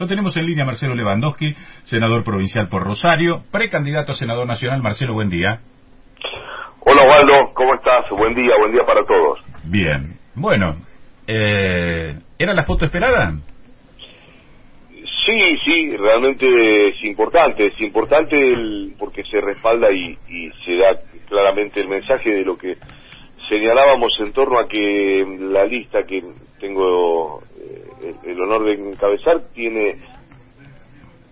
Lo tenemos en línea Marcelo Lewandowski, senador provincial por Rosario, precandidato a senador nacional. Marcelo, buen día. Hola Waldo, ¿cómo estás? Buen día, buen día para todos. Bien. Bueno, eh, ¿era la foto esperada? Sí, sí, realmente es importante, es importante el, porque se respalda y, y se da claramente el mensaje de lo que señalábamos en torno a que la lista que tengo eh, el, honor de encabezar tiene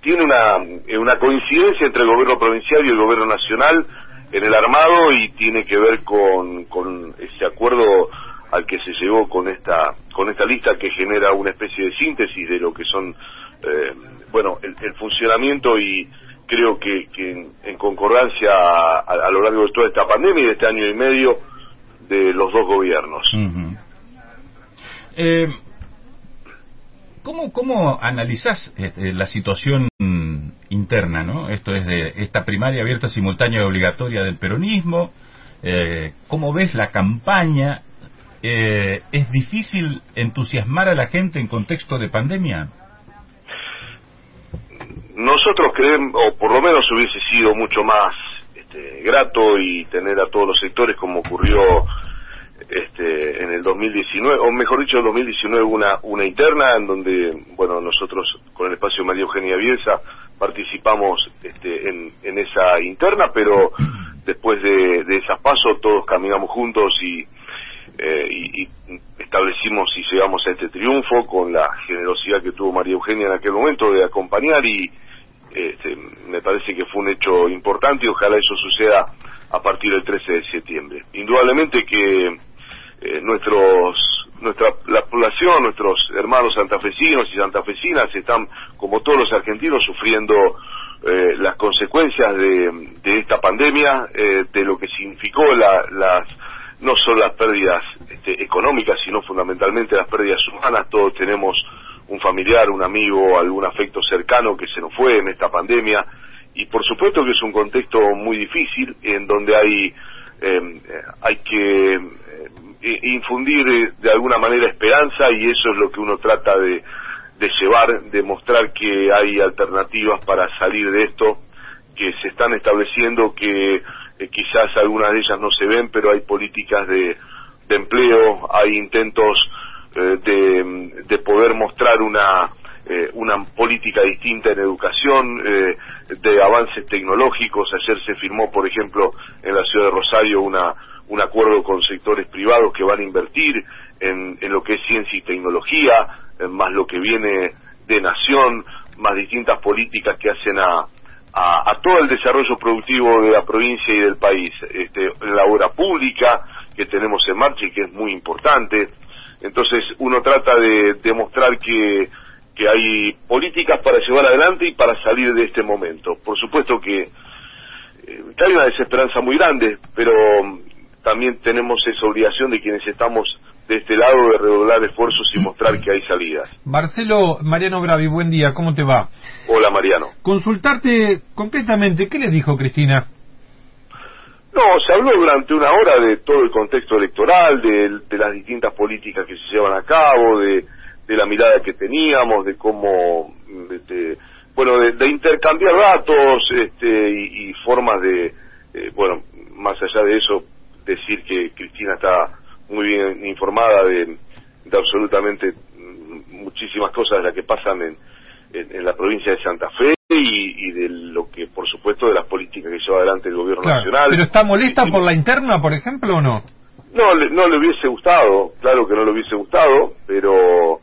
tiene una, una coincidencia entre el gobierno provincial y el gobierno nacional en el armado y tiene que ver con, con ese acuerdo al que se llegó con esta con esta lista que genera una especie de síntesis de lo que son eh, bueno el, funcionamiento y creo que, que en, concordancia a, lo largo de toda esta pandemia y de este año y medio de los dos gobiernos. eh, ¿Cómo, cómo analizás este, la situación interna, ¿no? Esto es de esta primaria abierta, simultánea y obligatoria del peronismo. Eh, ¿Cómo ves la campaña? Eh, ¿Es difícil entusiasmar a la gente en contexto de pandemia? Nosotros creemos, o por lo menos hubiese sido mucho más este, grato y tener a todos los sectores como ocurrió este, en el 2019, o mejor dicho, el 2019 una, una interna en donde, bueno, nosotros con el espacio María Eugenia Bielsa participamos este, en, en esa interna, pero después de, de esas pasos todos caminamos juntos y, eh, y, establecimos y llegamos a este triunfo con la generosidad que tuvo María Eugenia en aquel momento de acompañar y este, me parece que fue un hecho importante y ojalá eso suceda a partir del 13 de septiembre. Indudablemente que eh, nuestros nuestra la población, nuestros hermanos santafesinos y santafesinas están, como todos los argentinos, sufriendo eh, las consecuencias de, de esta pandemia, eh, de lo que significó la, las no solo las pérdidas este, económicas, sino fundamentalmente las pérdidas humanas. Todos tenemos un familiar, un amigo, algún afecto cercano que se nos fue en esta pandemia y por supuesto que es un contexto muy difícil en donde hay eh, hay que eh, infundir de alguna manera esperanza y eso es lo que uno trata de, de llevar, de mostrar que hay alternativas para salir de esto, que se están estableciendo, que eh, quizás algunas de ellas no se ven, pero hay políticas de, de empleo, hay intentos eh, de, de poder mostrar una una política distinta en educación, de avances tecnológicos. Ayer se firmó, por ejemplo, en la ciudad de Rosario una un acuerdo con sectores privados que van a invertir en, en lo que es ciencia y tecnología, más lo que viene de nación, más distintas políticas que hacen a, a, todo el desarrollo productivo de la provincia y del país, este, la obra pública que tenemos en marcha y que es muy importante. Entonces uno trata de demostrar que, que hay políticas para llevar adelante y para salir de este momento. Por supuesto que, eh, que hay una desesperanza muy grande, pero también tenemos esa obligación de quienes estamos de este lado de redoblar esfuerzos y mostrar que hay salidas. Marcelo, Mariano Bravi, buen día, ¿cómo te va? Hola Mariano. Consultarte concretamente, ¿qué les dijo Cristina? No, se habló durante una hora de todo el contexto electoral, de, las distintas políticas que se llevan a cabo, de, la mirada que teníamos, de cómo, bueno, de, intercambiar datos este, y, formas de, eh, bueno, más allá de eso, decir que Cristina está muy bien informada de, absolutamente muchísimas cosas de las que pasan en, en, la provincia de Santa Fe y, de lo que, por supuesto, de las políticas que lleva adelante el gobierno nacional. ¿Pero está molesta por la interna, por ejemplo, o no? No, no le hubiese gustado, claro que no le hubiese gustado, pero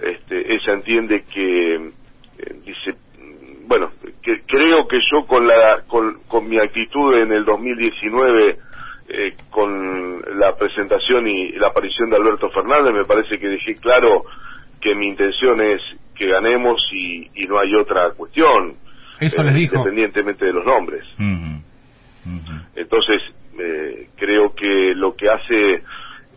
este, ella entiende que, eh, dice, bueno, que creo que yo con, la, con, con mi actitud en el 2019 eh, con la presentación y la aparición de Alberto Fernández me parece que dejé claro que mi intención es que ganemos y, no hay otra cuestión. Eso les eh, dijo. Independientemente de los nombres. Entonces, eh, creo que lo que hace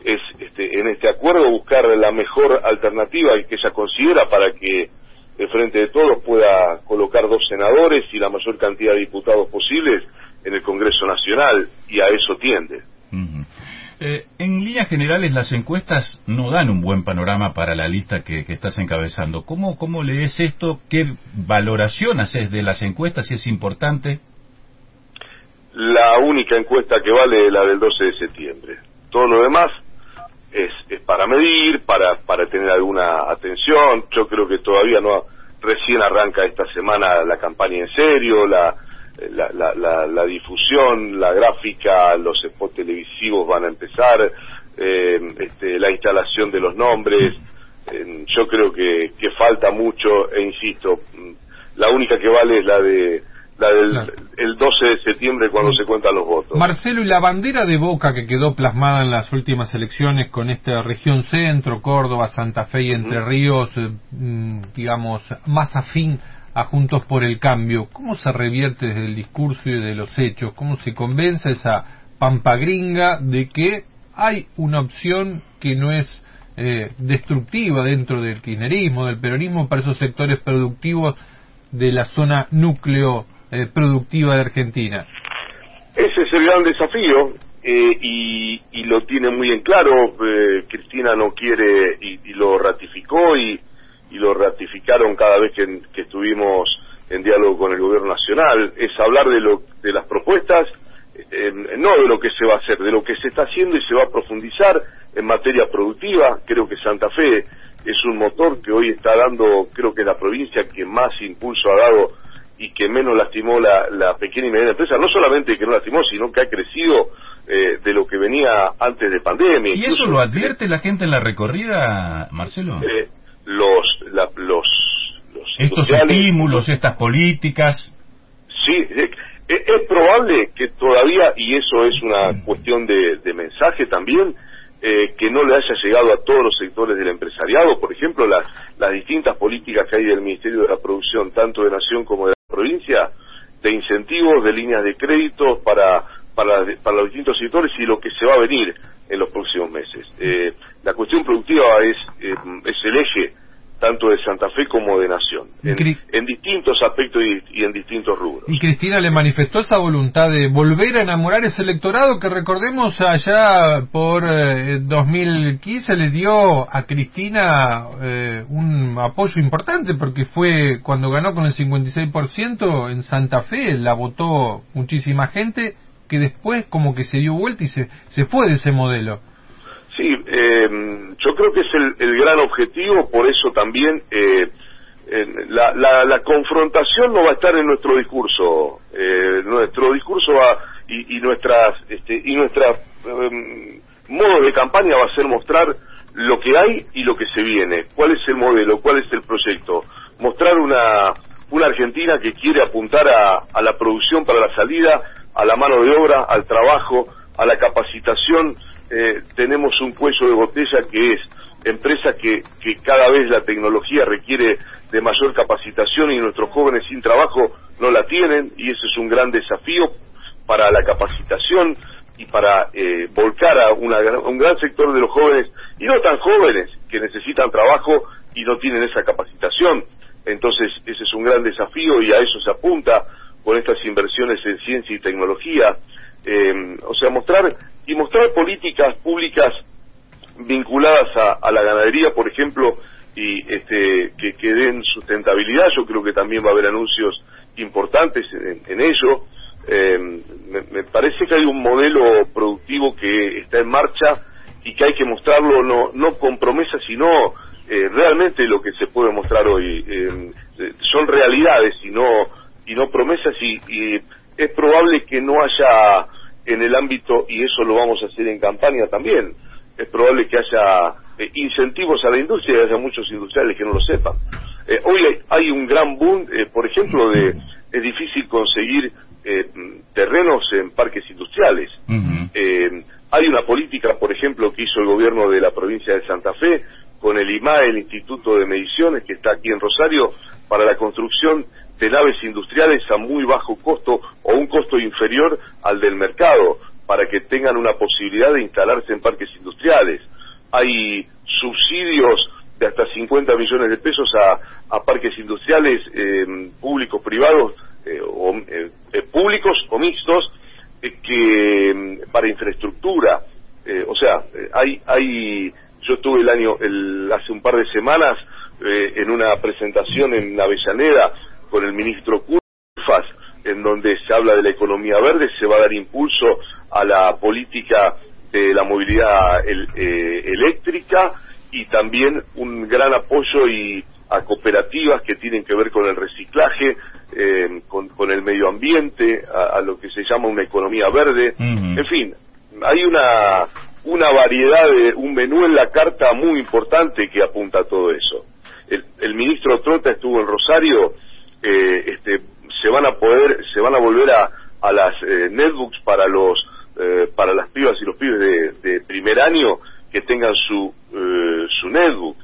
es este, en este acuerdo buscar la mejor alternativa que ella considera para que el Frente de Todos pueda colocar dos senadores y la mayor cantidad de diputados posibles en el Congreso Nacional y a eso tiende. Eh, en líneas generales, las encuestas no dan un buen panorama para la lista que, que, estás encabezando. ¿Cómo, ¿Cómo lees esto? ¿Qué valoración haces de las encuestas? Si es importante. La única encuesta que vale es la del 12 de septiembre. Todo lo demás es, es para medir, para, para tener alguna atención. Yo creo que todavía no recién arranca esta semana la campaña en serio, la, la, la, la, la difusión, la gráfica, los spots televisivos van a empezar, eh, este, la instalación de los nombres. Eh, yo creo que, que falta mucho e insisto, la única que vale es la de la del Claro. el 12 de septiembre cuando se cuentan los votos. Marcelo, y la bandera de Boca que quedó plasmada en las últimas elecciones con esta región centro, Córdoba, Santa Fe y Entre Ríos, eh, mm, digamos, más afín a Juntos por el Cambio, ¿cómo se revierte desde el discurso y de los hechos? ¿Cómo se convence esa pampa gringa de que hay una opción que no es eh, destructiva dentro del kirchnerismo, del peronismo, para esos sectores productivos de la zona núcleo eh, productiva de Argentina? Ese es el gran desafío eh, y, y lo tiene muy en claro. eh, Cristina no quiere y, y lo ratificó y, y lo ratificaron cada vez que, que estuvimos en diálogo con el gobierno nacional. Es hablar de, lo, de las propuestas, eh, no de lo que se va a hacer, de lo que se está haciendo y se va a profundizar en materia productiva. Creo que Santa Fe es un motor que hoy está dando, creo que es la provincia que más impulso ha dado y que menos lastimó la, la pequeña y mediana empresa, no solamente que no lastimó, sino que ha crecido eh, de lo que venía antes de pandemia. ¿Y eso lo advierte la gente en la recorrida, Marcelo? eh, los, la- los, los Estos estímulos, estas políticas. Sí, es, es probable que todavía, y eso es una cuestión de, de mensaje también, eh, que no le haya llegado a todos los sectores del empresariado. Por ejemplo, las, las distintas políticas que hay del Ministerio de la Producción, tanto de Nación como de la provincia, de incentivos, de líneas de crédito para, para, para los distintos sectores y lo que se va a venir en los próximos meses. Eh, la cuestión productiva es, eh, es el eje tanto de Santa Fe como de Nación, en, distintos aspectos y, y en distintos rubros. Y Cristina le manifestó esa voluntad de volver a enamorar ese electorado que recordemos allá por eh, 2015 le dio a Cristina eh, un apoyo importante porque fue cuando ganó con el 56% en Santa Fe, la votó muchísima gente que después como que se dio vuelta y se, se fue de ese modelo. Sí, eh, yo creo que es el, el gran objetivo, por eso también eh, la, la, la confrontación no va a estar en nuestro discurso, eh, nuestro discurso va, y, y nuestras este, y nuestra eh, modo de campaña va a ser mostrar lo que hay y lo que se viene, cuál es el modelo, cuál es el proyecto, mostrar una una Argentina que quiere apuntar a, a la producción para la salida, a la mano de obra, al trabajo, a la capacitación. Eh, tenemos un cuello de botella que es empresa que, que cada vez la tecnología requiere de mayor capacitación y nuestros jóvenes sin trabajo no la tienen y ese es un gran desafío para la capacitación y para eh, volcar a, una a un gran sector de los jóvenes y no tan jóvenes que necesitan trabajo y no tienen esa capacitación. Entonces ese es un gran desafío y a eso se apunta con estas inversiones en ciencia y tecnología. Eh, o sea, mostrar y mostrar políticas públicas vinculadas a, a la ganadería, por ejemplo, y este, que, den sustentabilidad. Yo creo que también va a haber anuncios importantes en, en ello. Eh, me, parece que hay un modelo productivo que está en marcha y que hay que mostrarlo no, no con promesas, sino eh, realmente lo que se puede mostrar hoy. Eh, son realidades y no, y no promesas y, y es probable que no haya en el ámbito, y eso lo vamos a hacer en campaña también, es probable que haya eh, incentivos a la industria y haya muchos industriales que no lo sepan. Eh, hoy hay, hay un gran boom, eh, por ejemplo, de es difícil conseguir eh, terrenos en parques industriales. Eh, hay una política, por ejemplo, que hizo el gobierno de la provincia de Santa Fe con el IMAE, el Instituto de Mediciones, que está aquí en Rosario, para la construcción de naves industriales a muy bajo costo o un costo inferior al del mercado, para que tengan una posibilidad de instalarse en parques industriales. Hay subsidios de hasta 50 millones de pesos a, a parques industriales eh, públicos, privados, eh, o, eh, eh, públicos o mixtos, eh, que mm, para infraestructura. O hay, hay, yo estuve el año, el, hace un par de semanas en una presentación en Avellaneda con el ministro Curfas, en donde se habla de la economía verde, se va a dar impulso a la política de la movilidad eh, eléctrica y también un gran apoyo y a cooperativas que tienen que ver con el reciclaje, eh, con, el medio ambiente, a, lo que se llama una economía verde. En fin, hay una, una variedad de, un menú en la carta muy importante que apunta a todo eso. El, ministro Trota estuvo en Rosario, eh, este, se van a poder, se van a volver a, a las eh, netbooks para los, eh, para las pibas y los pibes de, de primer año que tengan su, su netbook.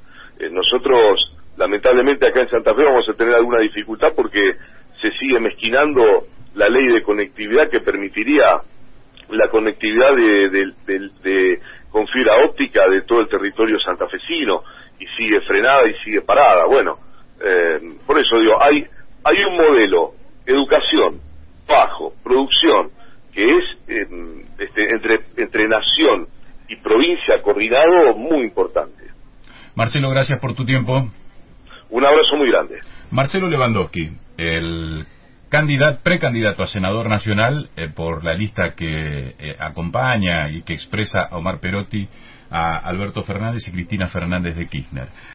nosotros lamentablemente acá en Santa Fe vamos a tener alguna dificultad porque se sigue mezquinando la ley de conectividad que permitiría la conectividad de, con fibra óptica de todo el territorio santafesino y sigue frenada y sigue parada. Bueno, eh, por eso digo, hay, hay un modelo, educación, bajo, producción, que es em, este, entre, entre nación y provincia coordinado muy importante. Marcelo, gracias por tu tiempo. Un abrazo muy grande. Marcelo Lewandowski, el candidato, precandidato a senador nacional eh, por la lista que eh, acompaña y que expresa a Omar Perotti, a Alberto Fernández y Cristina Fernández de Kirchner.